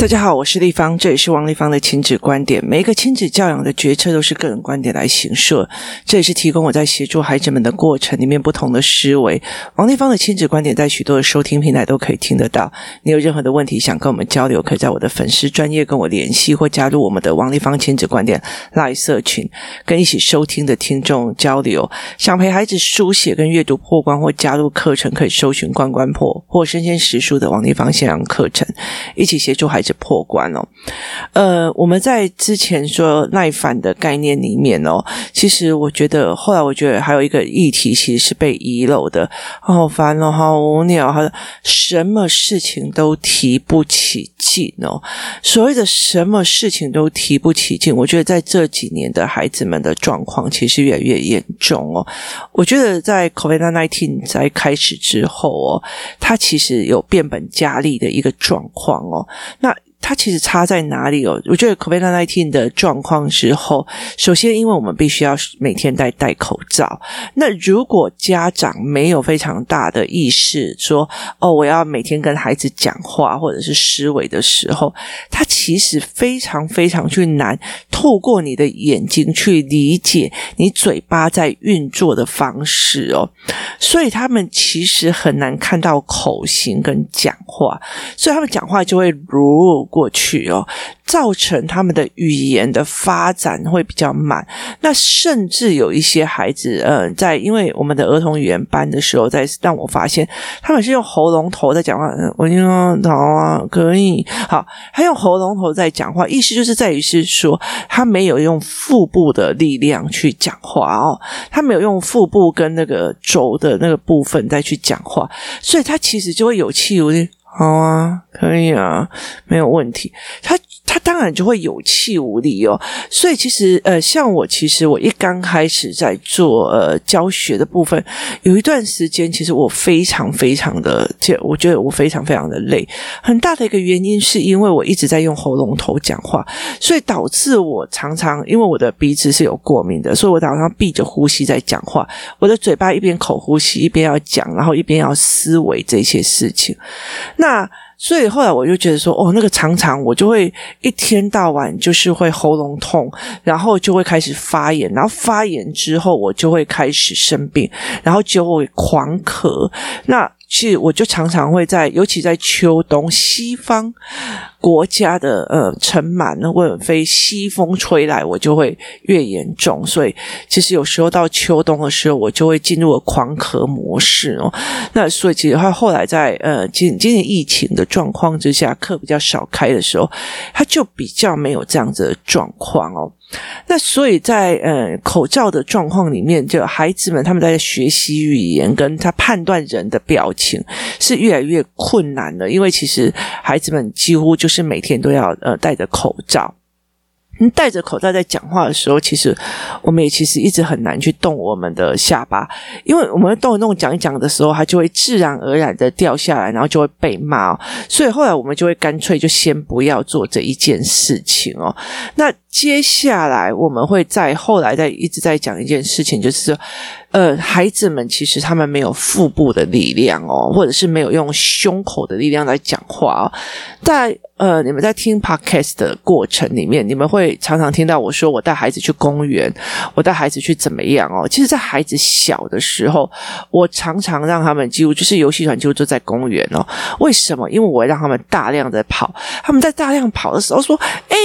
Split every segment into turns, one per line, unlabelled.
大家好，我是丽芳，这也是王丽芳的亲子观点。每一个亲子教养的决策都是个人观点来形设，这也是提供我在协助孩子们的过程里面不同的思维。王丽芳的亲子观点在许多的收听平台都可以听得到。你有任何的问题想跟我们交流，可以在我的粉丝专业跟我联系，或加入我们的王丽芳亲子观点赖社群，跟一起收听的听众交流。想陪孩子书写跟阅读破关，或加入课程，可以搜寻关关破或生鲜时书的王丽芳线上课程，一起协助孩子。破关哦，呃，我们在之前说耐烦的概念里面哦，其实我觉得后来我觉得还有一个议题其实是被遗漏的，好烦哦，好无聊，好，什么事情都提不起劲哦。所谓的什么事情都提不起劲，我觉得在这几年的孩子们的状况其实越来越严重哦。我觉得在 COVID-19 在开始之后哦，它其实有变本加厉的一个状况哦，那。它其实差在哪里哦？我觉得 COVID-19 的状况之后，首先，因为我们必须要每天戴戴口罩。那如果家长没有非常大的意识，说哦，我要每天跟孩子讲话或者是思维的时候，他其实非常非常去难透过你的眼睛去理解你嘴巴在运作的方式哦。所以他们其实很难看到口型跟讲话，所以他们讲话就会如。过去哦，造成他们的语言的发展会比较慢。那甚至有一些孩子，呃，在因为我们的儿童语言班的时候，在让我发现他们是用喉咙头在讲话。我听到好啊，可以好，他用喉咙头在讲话，意思就是在于是说他没有用腹部的力量去讲话哦，他没有用腹部跟那个轴的那个部分再去讲话，所以他其实就会有气无力。好啊，可以啊，没有问题。他。他当然就会有气无力哦，所以其实呃，像我其实我一刚开始在做呃教学的部分，有一段时间其实我非常非常的，我觉得我非常非常的累。很大的一个原因是因为我一直在用喉咙头讲话，所以导致我常常因为我的鼻子是有过敏的，所以我常常闭着呼吸在讲话，我的嘴巴一边口呼吸一边要讲，然后一边要思维这些事情。那所以后来我就觉得说，哦，那个常常我就会一天到晚就是会喉咙痛，然后就会开始发炎，然后发炎之后我就会开始生病，然后就会狂咳。那是我就常常会在，尤其在秋冬，西方。国家的呃尘螨或者非西风吹来，我就会越严重。所以其实有时候到秋冬的时候，我就会进入了狂咳模式哦。那所以其实他后来在呃今今年疫情的状况之下，课比较少开的时候，他就比较没有这样子的状况哦。那所以在呃口罩的状况里面，就孩子们他们在学习语言，跟他判断人的表情是越来越困难了，因为其实孩子们几乎就是每天都要呃戴着口罩。你戴着口罩在讲话的时候，其实我们也其实一直很难去动我们的下巴，因为我们动一动讲一讲的时候，它就会自然而然的掉下来，然后就会被骂。所以后来我们就会干脆就先不要做这一件事情哦。那接下来我们会在后来再一直在讲一件事情，就是，呃，孩子们其实他们没有腹部的力量哦，或者是没有用胸口的力量来讲话哦，在。呃，你们在听 podcast 的过程里面，你们会常常听到我说我带孩子去公园，我带孩子去怎么样哦？其实，在孩子小的时候，我常常让他们几乎就是游戏团几乎都在公园哦。为什么？因为我会让他们大量的跑，他们在大量跑的时候说：“哎，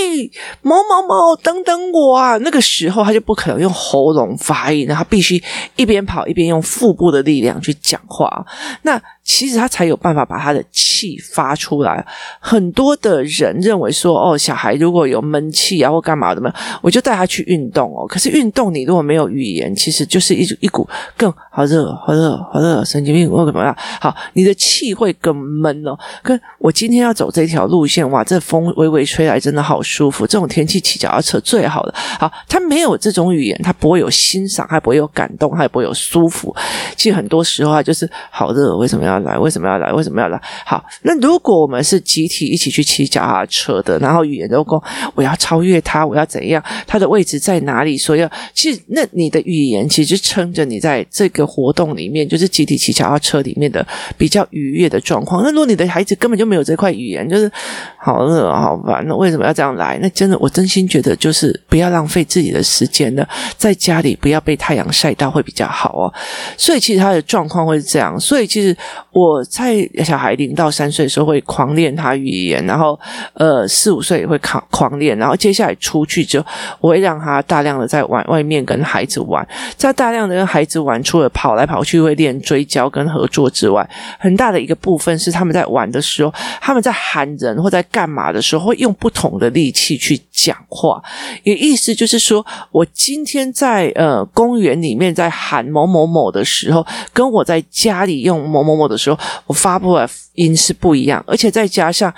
某某某，等等我啊！”那个时候他就不可能用喉咙发音，他必须一边跑一边用腹部的力量去讲话。那其实他才有办法把他的气发出来。很多的人认为说，哦，小孩如果有闷气啊或干嘛的嘛，我就带他去运动哦。可是运动你如果没有语言，其实就是一一股更好热、好热、好热，神经病或怎么样？好，你的气会更闷哦。跟我今天要走这条路线，哇，这风微微吹来，真的好舒服。这种天气骑脚踏车最好了。好，他没有这种语言，他不会有欣赏，他不会有感动，他也不会有舒服。其实很多时候啊，就是好热，为什么要？来？为什么要来？为什么要来？好，那如果我们是集体一起去骑脚踏车的，然后语言都讲我要超越他，我要怎样？他的位置在哪里？所以要其实那你的语言其实撑着你在这个活动里面，就是集体骑脚踏车里面的比较愉悦的状况。那如果你的孩子根本就没有这块语言，就是好热好烦，那为什么要这样来？那真的我真心觉得就是不要浪费自己的时间了，在家里不要被太阳晒到会比比较好哦。所以其实他的状况会是这样。所以其实我在小孩零到三岁的时候会狂练他语言，然后呃四五岁也会狂狂练，然后接下来出去之后，我会让他大量的在外外面跟孩子玩，在大量的跟孩子玩，除了跑来跑去会练追焦跟合作之外，很大的一个部分是他们在玩的时候，他们在喊人或在干嘛的时候，会用不同的力气去讲话，也意思就是说我今天在呃公园里面在喊某某某的时候，跟我在家里用某某某的时候，我发布的音是不一样，而且再加上。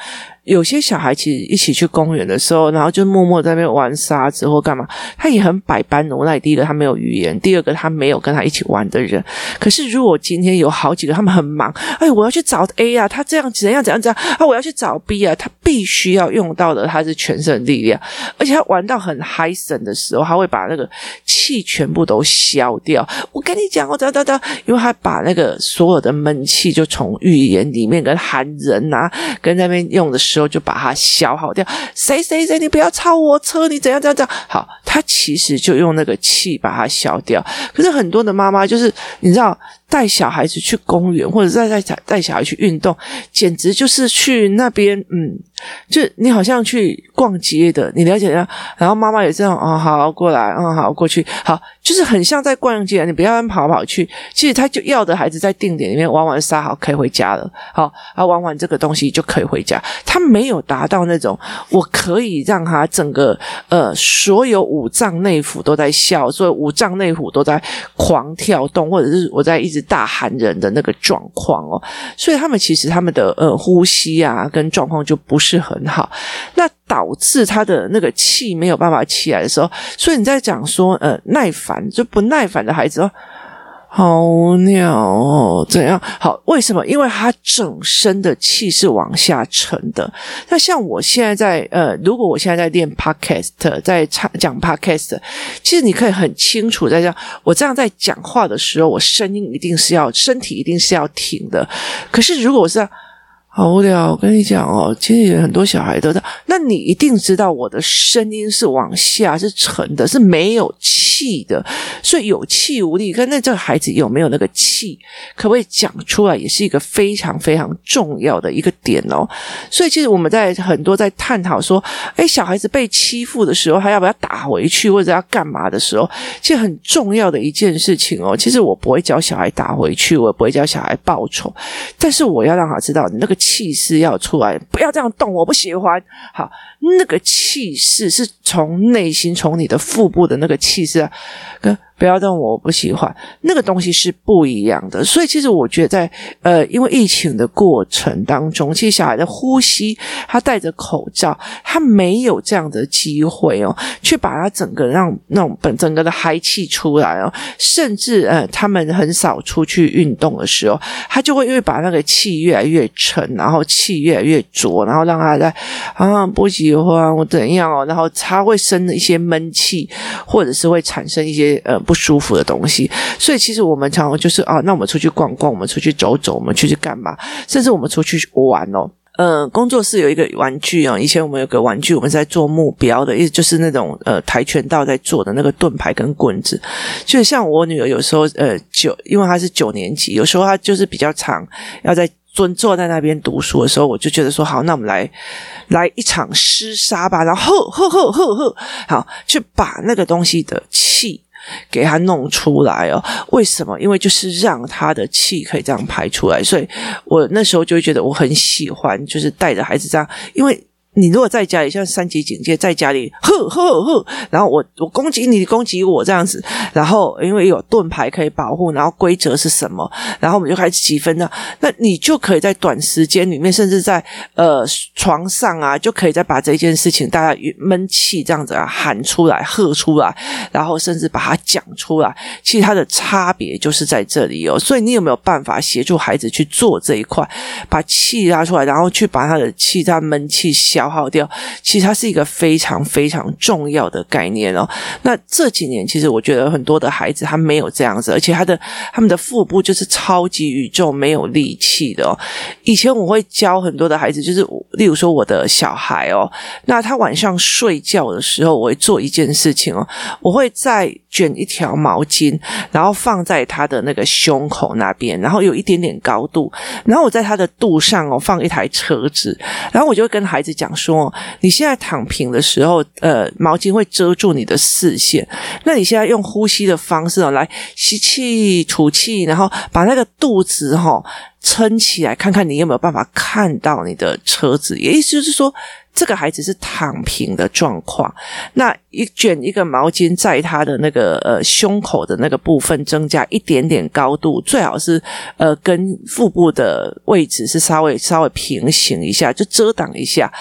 有些小孩其实一起去公园的时候，然后就默默在那边玩沙子或干嘛，他也很百般无奈。第一个他没有语言，第二个他没有跟他一起玩的人。可是如果今天有好几个他们很忙，哎，我要去找 A 啊，他这样怎样怎样怎样啊，我要去找 B 啊，他必须要用到的他是全身力量，而且他玩到很嗨神的时候，他会把那个气全部都消掉。我跟你讲，我等等等，因为他把那个所有的闷气就从语言里面跟喊人啊，跟那边用的就把它消耗掉。谁谁谁，你不要超我车，你怎样怎样怎样。好，他其实就用那个气把它消掉。可是很多的妈妈就是，你知道。带小孩子去公园，或者再带带带小孩去运动，简直就是去那边，嗯，就你好像去逛街的，你了解下？然后妈妈也这样，哦，好过来，嗯，好过去，好，就是很像在逛街，你不要跑跑去。其实他就要的孩子在定点里面玩完沙，好，可以回家了，好，啊，玩完这个东西就可以回家。他没有达到那种，我可以让他整个呃所有五脏内腑都在笑，所有五脏内腑都在狂跳动，或者是我在一直。大寒人的那个状况哦，所以他们其实他们的呃呼吸啊跟状况就不是很好，那导致他的那个气没有办法起来的时候，所以你在讲说呃耐烦就不耐烦的孩子哦。好鸟哦，怎样？好，为什么？因为他整身的气是往下沉的。那像我现在在呃，如果我现在在练 podcast，在唱讲 podcast，其实你可以很清楚在这样，我这样在讲话的时候，我声音一定是要，身体一定是要挺的。可是如果我是好无聊，我跟你讲哦，其实很多小孩都在。那你一定知道我的声音是往下，是沉的，是没有气气的，所以有气无力。跟那这个孩子有没有那个气，可不可以讲出来，也是一个非常非常重要的一个点哦。所以其实我们在很多在探讨说，哎，小孩子被欺负的时候，他要不要打回去，或者要干嘛的时候，其实很重要的一件事情哦。其实我不会教小孩打回去，我也不会教小孩报仇，但是我要让他知道你那个。气势要出来，不要这样动，我不喜欢。好，那个气势是从内心，从你的腹部的那个气势啊，跟。不要动，我不喜欢那个东西是不一样的。所以其实我觉得在呃，因为疫情的过程当中，其实小孩的呼吸，他戴着口罩，他没有这样的机会哦，去把他整个让那种本整个的嗨气出来哦。甚至呃，他们很少出去运动的时候，他就会因为把那个气越来越沉，然后气越来越浊，然后让他在啊不喜欢我怎样哦，然后他会生一些闷气，或者是会产生一些呃。不舒服的东西，所以其实我们常常就是啊，那我们出去逛逛，我们出去走走，我们出去干嘛？甚至我们出去玩哦。呃，工作室有一个玩具啊，以前我们有个玩具，我们在做目标的，意思就是那种呃跆拳道在做的那个盾牌跟棍子。就像我女儿有时候呃九，因为她是九年级，有时候她就是比较长，要在蹲坐在那边读书的时候，我就觉得说好，那我们来来一场厮杀吧，然后呵呵呵呵，好去把那个东西的气。给他弄出来哦，为什么？因为就是让他的气可以这样排出来，所以我那时候就会觉得我很喜欢，就是带着孩子这样，因为你如果在家里像三级警戒，在家里呵呵呵，然后我我攻击你，攻击我这样子，然后因为有盾牌可以保护，然后规则是什么，然后我们就开始积分了。那你就可以在短时间里面，甚至在呃床上啊，就可以再把这件事情大家闷气这样子啊喊出来、喝出来，然后甚至把它讲出来。其实它的差别就是在这里哦。所以你有没有办法协助孩子去做这一块，把气拉出来，然后去把他的气、他闷气消。消耗掉，其实它是一个非常非常重要的概念哦。那这几年，其实我觉得很多的孩子他没有这样子，而且他的他们的腹部就是超级宇宙没有力气的哦。以前我会教很多的孩子，就是例如说我的小孩哦，那他晚上睡觉的时候，我会做一件事情哦，我会再卷一条毛巾，然后放在他的那个胸口那边，然后有一点点高度，然后我在他的肚上哦放一台车子，然后我就会跟孩子讲。说你现在躺平的时候，呃，毛巾会遮住你的视线。那你现在用呼吸的方式哦，来吸气、吐气，然后把那个肚子哈撑起来，看看你有没有办法看到你的车子。也意思就是说。这个孩子是躺平的状况，那一卷一个毛巾在他的那个呃胸口的那个部分增加一点点高度，最好是呃跟腹部的位置是稍微稍微平行一下，就遮挡一下，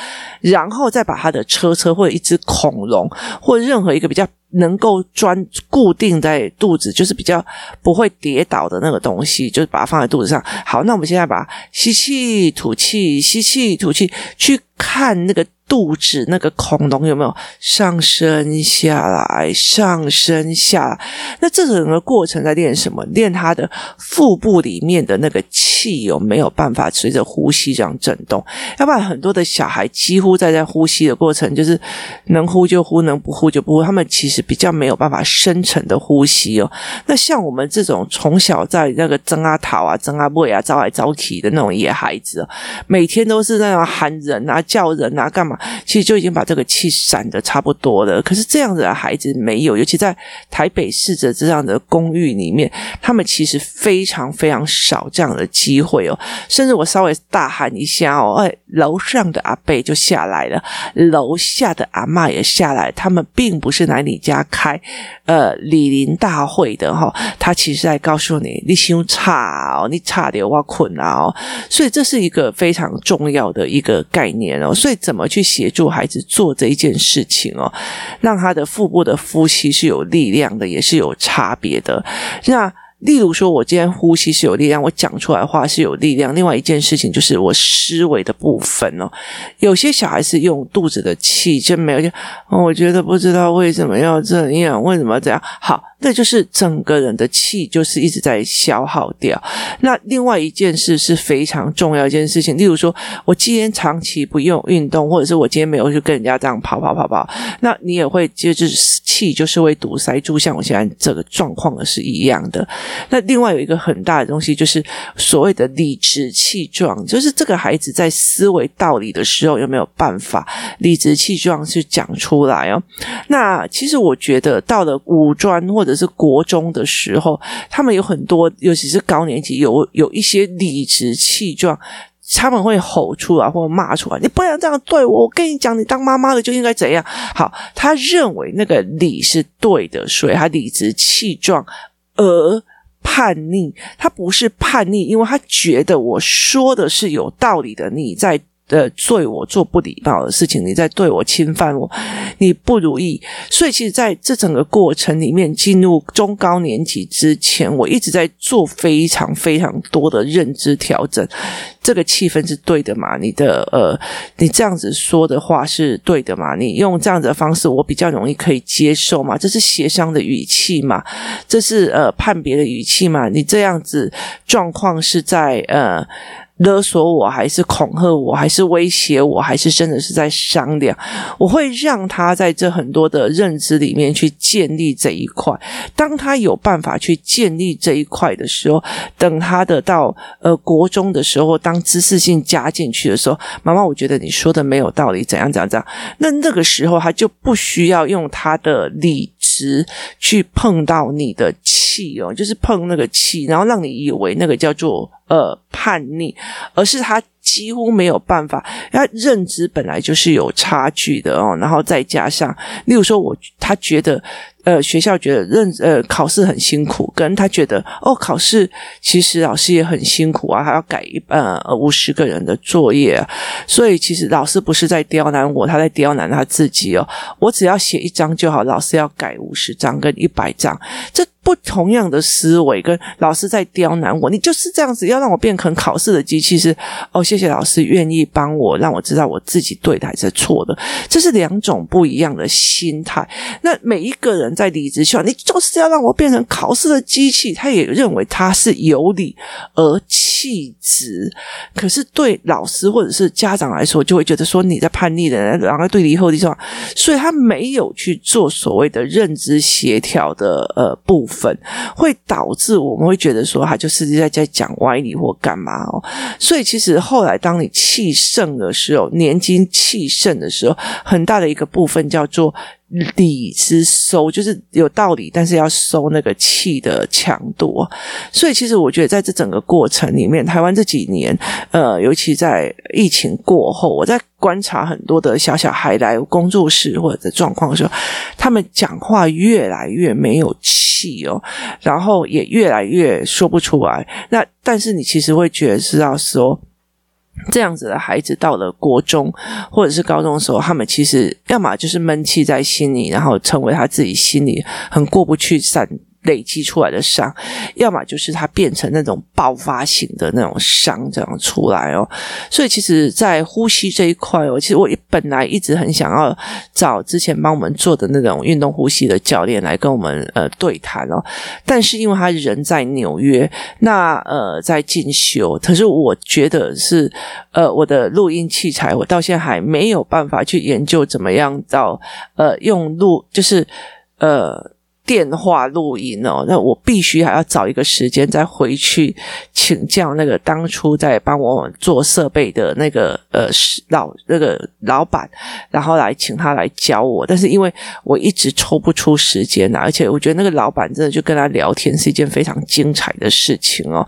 然后再把他的车车或者一只恐龙或任何一个比较。能够专固定在肚子，就是比较不会跌倒的那个东西，就是把它放在肚子上。好，那我们现在把吸气、吐气、吸气、吐气，去看那个。肚子那个恐龙有没有上升下来，上升下来？那这整个过程在练什么？练他的腹部里面的那个气有没有办法随着呼吸这样震动？要不然很多的小孩几乎在在呼吸的过程，就是能呼就呼，能不呼就不呼。他们其实比较没有办法深层的呼吸哦。那像我们这种从小在那个争啊讨啊争啊背啊招来招去的那种野孩子，每天都是那样喊人啊叫人啊干嘛？其实就已经把这个气散的差不多了，可是这样子的孩子没有，尤其在台北市的这样的公寓里面，他们其实非常非常少这样的机会哦。甚至我稍微大喊一下哦，哎，楼上的阿伯就下来了，楼下的阿嬷也下来，他们并不是来你家开呃李林大会的哈、哦，他其实在告诉你，你胸差哦，你差点挖困啊哦，所以这是一个非常重要的一个概念哦。所以怎么去？协助孩子做这一件事情哦，让他的腹部的呼吸是有力量的，也是有差别的。那例如说，我今天呼吸是有力量，我讲出来话是有力量。另外一件事情就是我思维的部分哦，有些小孩是用肚子的气，就没有就，我觉得不知道为什么要这样，为什么要这样？好。那就是整个人的气，就是一直在消耗掉。那另外一件事是非常重要一件事情，例如说，我今天长期不用运动，或者是我今天没有去跟人家这样跑跑跑跑，那你也会就是气就是会堵塞住，像我现在这个状况的是一样的。那另外有一个很大的东西，就是所谓的理直气壮，就是这个孩子在思维道理的时候有没有办法理直气壮去讲出来哦？那其实我觉得到了五专或者是国中的时候，他们有很多，尤其是高年级，有有一些理直气壮，他们会吼出来或骂出来：“你不能这样对我！我跟你讲，你当妈妈的就应该怎样。”好，他认为那个理是对的，所以他理直气壮而叛逆。他不是叛逆，因为他觉得我说的是有道理的。你在。的对我做不礼貌的事情，你在对我侵犯我，你不如意。所以，其实在这整个过程里面，进入中高年级之前，我一直在做非常非常多的认知调整。这个气氛是对的嘛？你的呃，你这样子说的话是对的嘛？你用这样子的方式，我比较容易可以接受嘛？这是协商的语气嘛？这是呃判别的语气嘛？你这样子状况是在呃。勒索我，还是恐吓我，还是威胁我，还是真的是在商量？我会让他在这很多的认知里面去建立这一块。当他有办法去建立这一块的时候，等他的到呃国中的时候，当知识性加进去的时候，妈妈，我觉得你说的没有道理，怎样怎样怎样。那那个时候他就不需要用他的理去碰到你的气哦，就是碰那个气，然后让你以为那个叫做。呃，叛逆，而是他几乎没有办法，他认知本来就是有差距的哦，然后再加上，例如说我他觉得。呃，学校觉得认呃考试很辛苦，可能他觉得哦考试其实老师也很辛苦啊，还要改一呃五十个人的作业，所以其实老师不是在刁难我，他在刁难他自己哦。我只要写一张就好，老师要改五十张跟一百张，这。不同样的思维跟老师在刁难我，你就是这样子要让我变成考试的机器是哦，谢谢老师愿意帮我，让我知道我自己对的还是错的，这是两种不一样的心态。那每一个人在理直气壮，你就是要让我变成考试的机器，他也认为他是有理而气直。可是对老师或者是家长来说，就会觉得说你在叛逆的人，然后对你以后的这种，所以他没有去做所谓的认知协调的呃部分。分会导致我们会觉得说他就是在在讲歪理或干嘛哦，所以其实后来当你气盛的时候，年轻气盛的时候，很大的一个部分叫做。理之收就是有道理，但是要收那个气的强度。所以，其实我觉得在这整个过程里面，台湾这几年，呃，尤其在疫情过后，我在观察很多的小小孩来工作室或者状况的时候，他们讲话越来越没有气哦，然后也越来越说不出来。那但是你其实会觉得是要说。这样子的孩子到了国中或者是高中的时候，他们其实要么就是闷气在心里，然后成为他自己心里很过不去散。累积出来的伤，要么就是它变成那种爆发型的那种伤这样出来哦。所以其实，在呼吸这一块哦，其实我本来一直很想要找之前帮我们做的那种运动呼吸的教练来跟我们呃对谈哦。但是因为他人在纽约，那呃在进修，可是我觉得是呃我的录音器材，我到现在还没有办法去研究怎么样到呃用录就是呃。电话录音哦，那我必须还要找一个时间再回去请教那个当初在帮我做设备的那个呃老那个老板，然后来请他来教我。但是因为我一直抽不出时间啊，而且我觉得那个老板真的就跟他聊天是一件非常精彩的事情哦，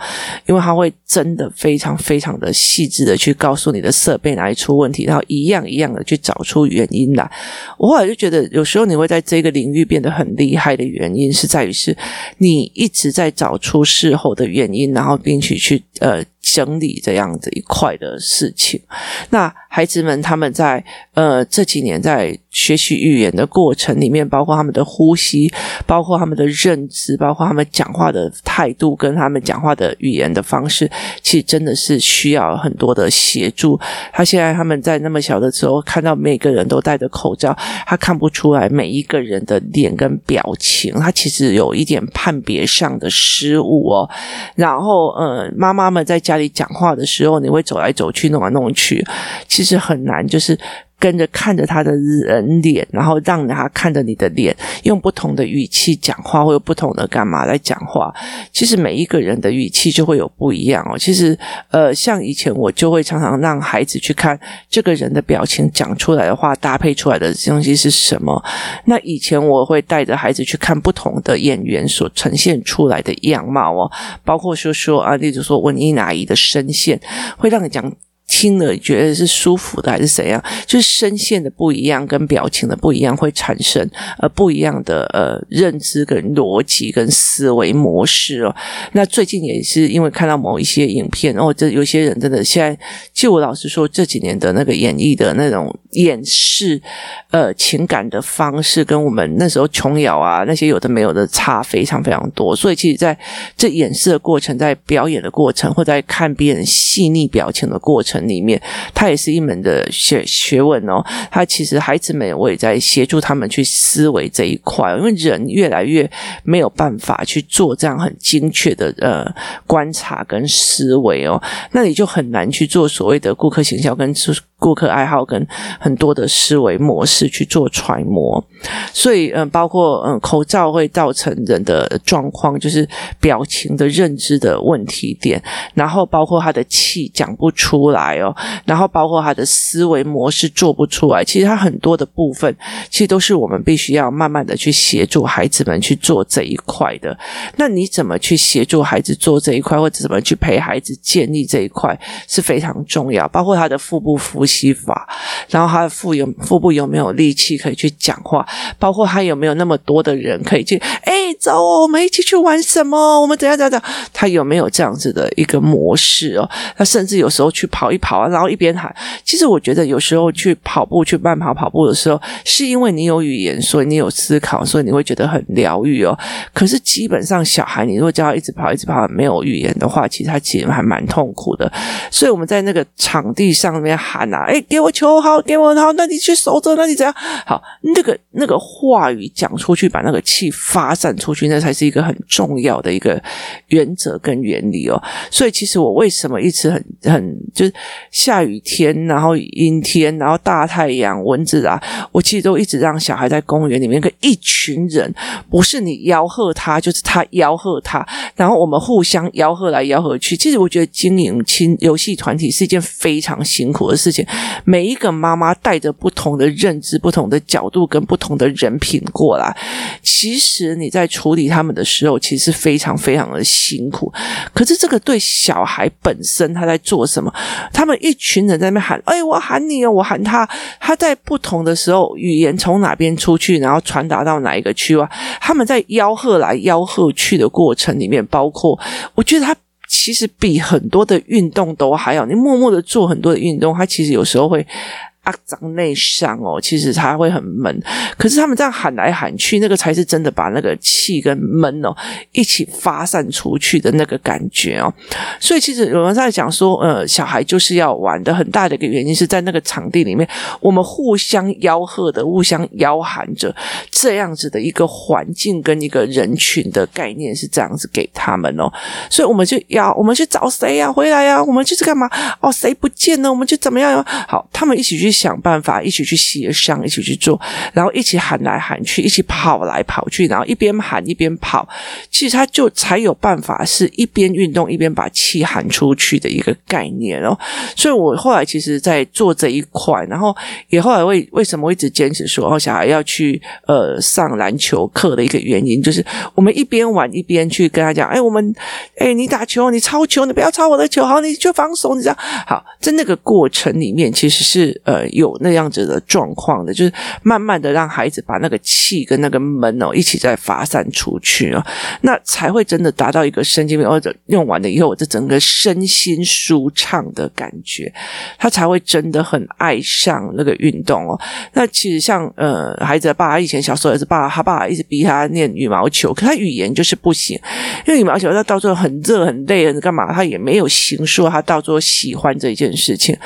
因为他会真的非常非常的细致的去告诉你的设备哪里出问题，然后一样一样的去找出原因来。我后来就觉得有时候你会在这个领域变得很厉害的。原因是在于是，你一直在找出事后的原因，然后并且去呃。整理这样子一块的事情，那孩子们他们在呃这几年在学习语言的过程里面，包括他们的呼吸，包括他们的认知，包括他们讲话的态度，跟他们讲话的语言的方式，其实真的是需要很多的协助。他现在他们在那么小的时候，看到每个人都戴着口罩，他看不出来每一个人的脸跟表情，他其实有一点判别上的失误哦。然后呃，妈妈们在家里讲话的时候，你会走来走去，弄来弄去，其实很难，就是。跟着看着他的人脸，然后让他看着你的脸，用不同的语气讲话，或有不同的干嘛来讲话。其实每一个人的语气就会有不一样哦。其实，呃，像以前我就会常常让孩子去看这个人的表情，讲出来的话搭配出来的东西是什么。那以前我会带着孩子去看不同的演员所呈现出来的样貌哦，包括说说啊，例如说文音阿姨的声线，会让你讲。听了觉得是舒服的还是怎样？就是声线的不一样跟表情的不一样，会产生呃不一样的呃认知跟逻辑跟思维模式哦。那最近也是因为看到某一些影片哦，这有些人真的现在，就我老实说，这几年的那个演绎的那种演示呃情感的方式，跟我们那时候琼瑶啊那些有的没有的差非常非常多。所以其实在这演示的过程，在表演的过程，或在看别人细腻表情的过程。里面，它也是一门的学学问哦。它其实孩子们，我也在协助他们去思维这一块，因为人越来越没有办法去做这样很精确的呃观察跟思维哦，那你就很难去做所谓的顾客形象跟顾客爱好跟很多的思维模式去做揣摩。所以，嗯，包括嗯，口罩会造成人的状况，就是表情的认知的问题点，然后包括他的气讲不出来哦，然后包括他的思维模式做不出来。其实他很多的部分，其实都是我们必须要慢慢的去协助孩子们去做这一块的。那你怎么去协助孩子做这一块，或者怎么去陪孩子建立这一块是非常重要。包括他的腹部呼吸法，然后他的腹有腹部有没有力气可以去讲话，包括他有没有那么多的人可以去，哎，走，我们一起去玩什么？我们怎样怎样怎样？他有没有这样子的一个模式哦？他甚至有时候去跑一跑啊，然后一边喊。其实我觉得有时候去跑步、去慢跑、跑步的时候，是因为你有语言，所以你有思考，所以你会觉得很疗愈哦。可是基本上小孩，你如果叫他一直跑、一直跑，没有语言的话，其实他其实还蛮痛苦的。所以我们在那个场地上面喊啊，哎，给我球好，给我好，那你去守着，那你怎样？好，那个那个话语讲出去，把那个气发散出去，那才是一个很重要的一个原则跟原理哦。所以其实我为什么一直很很就是下雨天，然后阴天，然后大太阳、蚊子啊，我其实都一直让小孩在公园里面跟一群人，不是你吆喝他，就是他吆喝他，然后我们互相吆喝来吆喝去。其实我觉得经营亲游戏团体是一件非常辛苦的事情，每一个妈妈带着不同的认知、不同的角度跟不同的人品过来，其实你在处理他们的时候，其实非常非常的辛苦。可是这个对小孩本身他在做什么？他们一群人在那边喊：“哎，我喊你哦，我喊他。”他在不同的时候，语言从哪边出去，然后传达到哪一个区啊？他们在吆喝来吆喝去的过程里面，包括我觉得他。其实比很多的运动都还要，你默默的做很多的运动，它其实有时候会。他长内伤哦，其实他会很闷。可是他们这样喊来喊去，那个才是真的把那个气跟闷哦一起发散出去的那个感觉哦。所以其实有人在讲说，呃，小孩就是要玩的很大的一个原因是在那个场地里面，我们互相吆喝的、互相吆喊着这样子的一个环境跟一个人群的概念是这样子给他们哦。所以我们就要我们去找谁呀？回来呀？我们就是干嘛？哦，谁不见了？我们就怎么样？好，他们一起去。想办法一起去协商，一起去做，然后一起喊来喊去，一起跑来跑去，然后一边喊一边跑，其实他就才有办法是一边运动一边把气喊出去的一个概念哦。所以我后来其实，在做这一块，然后也后来为为什么我一直坚持说，哦，小孩要去呃上篮球课的一个原因，就是我们一边玩一边去跟他讲，哎，我们哎你打球，你抄球，你不要抄我的球，好，你去防守，你这样好，在那个过程里面，其实是呃。有那样子的状况的，就是慢慢的让孩子把那个气跟那个闷哦一起再发散出去哦，那才会真的达到一个身心或者用完了以后，我这整个身心舒畅的感觉，他才会真的很爱上那个运动哦。那其实像呃孩子的爸爸以前小时候也是爸，他爸一直逼他练羽毛球，可他语言就是不行，因为羽毛球他到最后很热很累，很干嘛，他也没有形说他到最后喜欢这一件事情，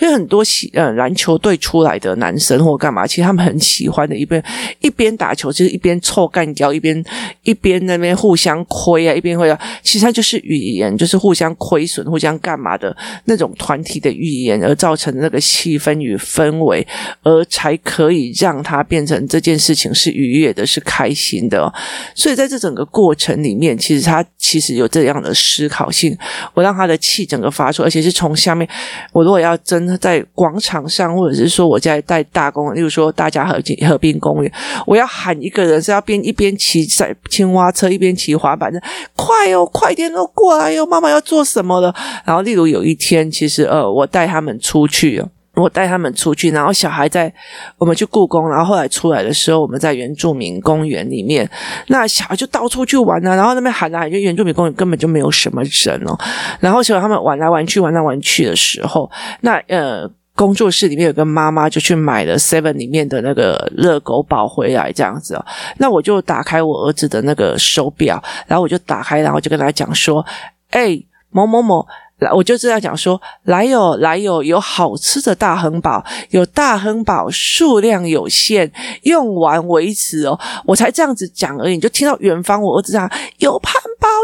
因为很多喜呃篮球。球队出来的男生或干嘛，其实他们很喜欢的，一边一边打球，就是一边臭干掉，一边一边那边互相亏啊，一边会啊，其实他就是语言，就是互相亏损、互相干嘛的那种团体的语言，而造成那个气氛与氛围，而才可以让他变成这件事情是愉悦的，是开心的。所以在这整个过程里面，其实他其实有这样的思考性，我让他的气整个发出，而且是从下面，我如果要真的在广场上。或者是说我在带大公，例如说大家河河滨公园，我要喊一个人是要边一边骑在青蛙车一边骑滑板的，快哦，快点哦，过来哟，妈妈要做什么了？然后例如有一天，其实呃，我带他们出去，我带他们出去，然后小孩在我们去故宫，然后后来出来的时候，我们在原住民公园里面，那小孩就到处去玩啊，然后那边喊来喊去，原住民公园根本就没有什么人哦，然后结果他们玩来玩去，玩来玩去的时候，那呃。工作室里面有个妈妈就去买了 Seven 里面的那个热狗堡回来，这样子哦。那我就打开我儿子的那个手表，然后我就打开，然后就跟他讲说：“哎，某某某。”来我就这样讲说，来有来有有好吃的大亨堡，有大亨堡数量有限，用完为止哦。我才这样子讲而已，你就听到远方我儿子讲有怕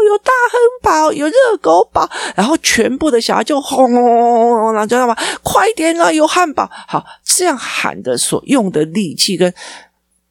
有大亨堡，有热狗堡，然后全部的小孩就轰轰轰轰轰，然后知道吗？快点啊，有汉堡。好，这样喊的所用的力气跟。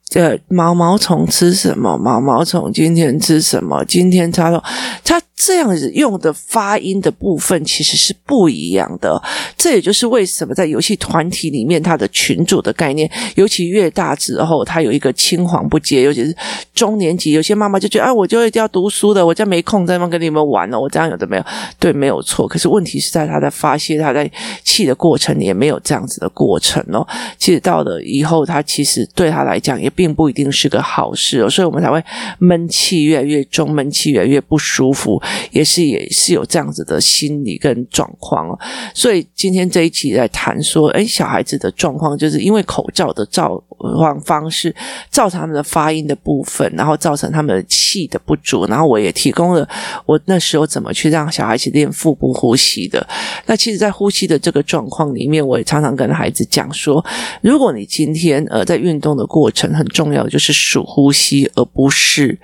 这毛毛虫吃什么？毛毛虫今天吃什么？今天他说他这样子用的发音的部分其实是不一样的。这也就是为什么在游戏团体里面，他的群组的概念，尤其越大之后，他有一个青黄不接，尤其是中年级，有些妈妈就觉得啊，我就一定要读书的，我就没空在那跟你们玩了。我这样有的没有？对，没有错。可是问题是在他在发泄，他在气的过程也没有这样子的过程哦。其实到了以后，他其实对他来讲也。并不一定是个好事哦，所以我们才会闷气越来越重，闷气越来越不舒服，也是也是有这样子的心理跟状况哦。所以今天这一期在谈说，哎，小孩子的状况就是因为口罩的造方方式造成他们的发音的部分，然后造成他们的气的不足，然后我也提供了我那时候怎么去让小孩子练腹部呼吸的。那其实，在呼吸的这个状况里面，我也常常跟孩子讲说，如果你今天呃在运动的过程很重要的就是数呼吸，而不是，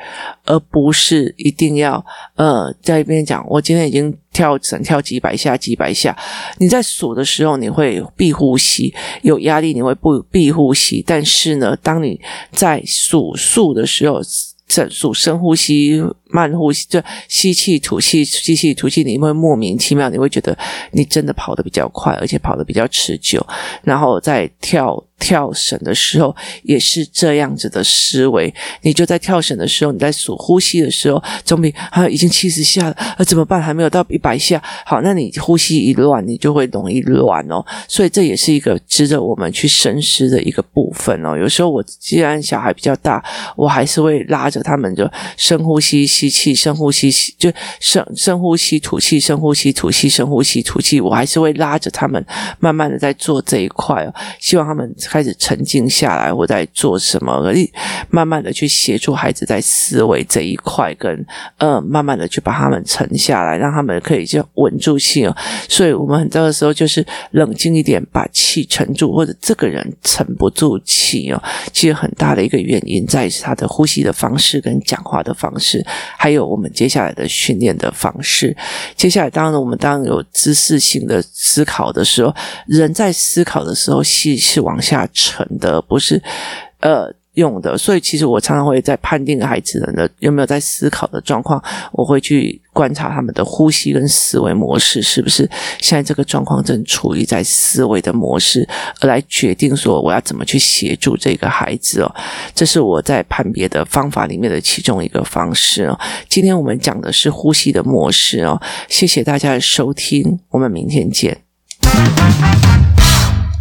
而不是一定要呃在一边讲。我今天已经跳绳跳几百下，几百下。你在数的时候，你会闭呼吸，有压力你会不闭呼吸。但是呢，当你在数数的时候，整数深呼吸。慢呼吸，就吸气吐气，吸气吐气，你会莫名其妙，你会觉得你真的跑得比较快，而且跑得比较持久。然后在跳跳绳的时候，也是这样子的思维。你就在跳绳的时候，你在数呼吸的时候，总比啊已经七十下了，啊怎么办？还没有到一百下。好，那你呼吸一乱，你就会容易乱哦。所以这也是一个值得我们去深思的一个部分哦。有时候我既然小孩比较大，我还是会拉着他们就深呼吸。吸吸气，深呼吸，就深深呼吸，吐气，深呼吸，吐气，深呼吸，吐气。我还是会拉着他们，慢慢的在做这一块哦。希望他们开始沉静下来，我在做什么，而慢慢的去协助孩子在思维这一块，跟呃，慢慢的去把他们沉下来，让他们可以就稳住气哦。所以我们很多的时候就是冷静一点，把气沉住，或者这个人沉不住气哦。其实很大的一个原因在于他的呼吸的方式跟讲话的方式。还有我们接下来的训练的方式，接下来当然我们当有知识性的思考的时候，人在思考的时候，气是往下沉的，不是呃。用的，所以其实我常常会在判定孩子人的有没有在思考的状况，我会去观察他们的呼吸跟思维模式是不是现在这个状况正处于在思维的模式，而来决定说我要怎么去协助这个孩子哦。这是我在判别的方法里面的其中一个方式哦。今天我们讲的是呼吸的模式哦。谢谢大家的收听，我们明天见。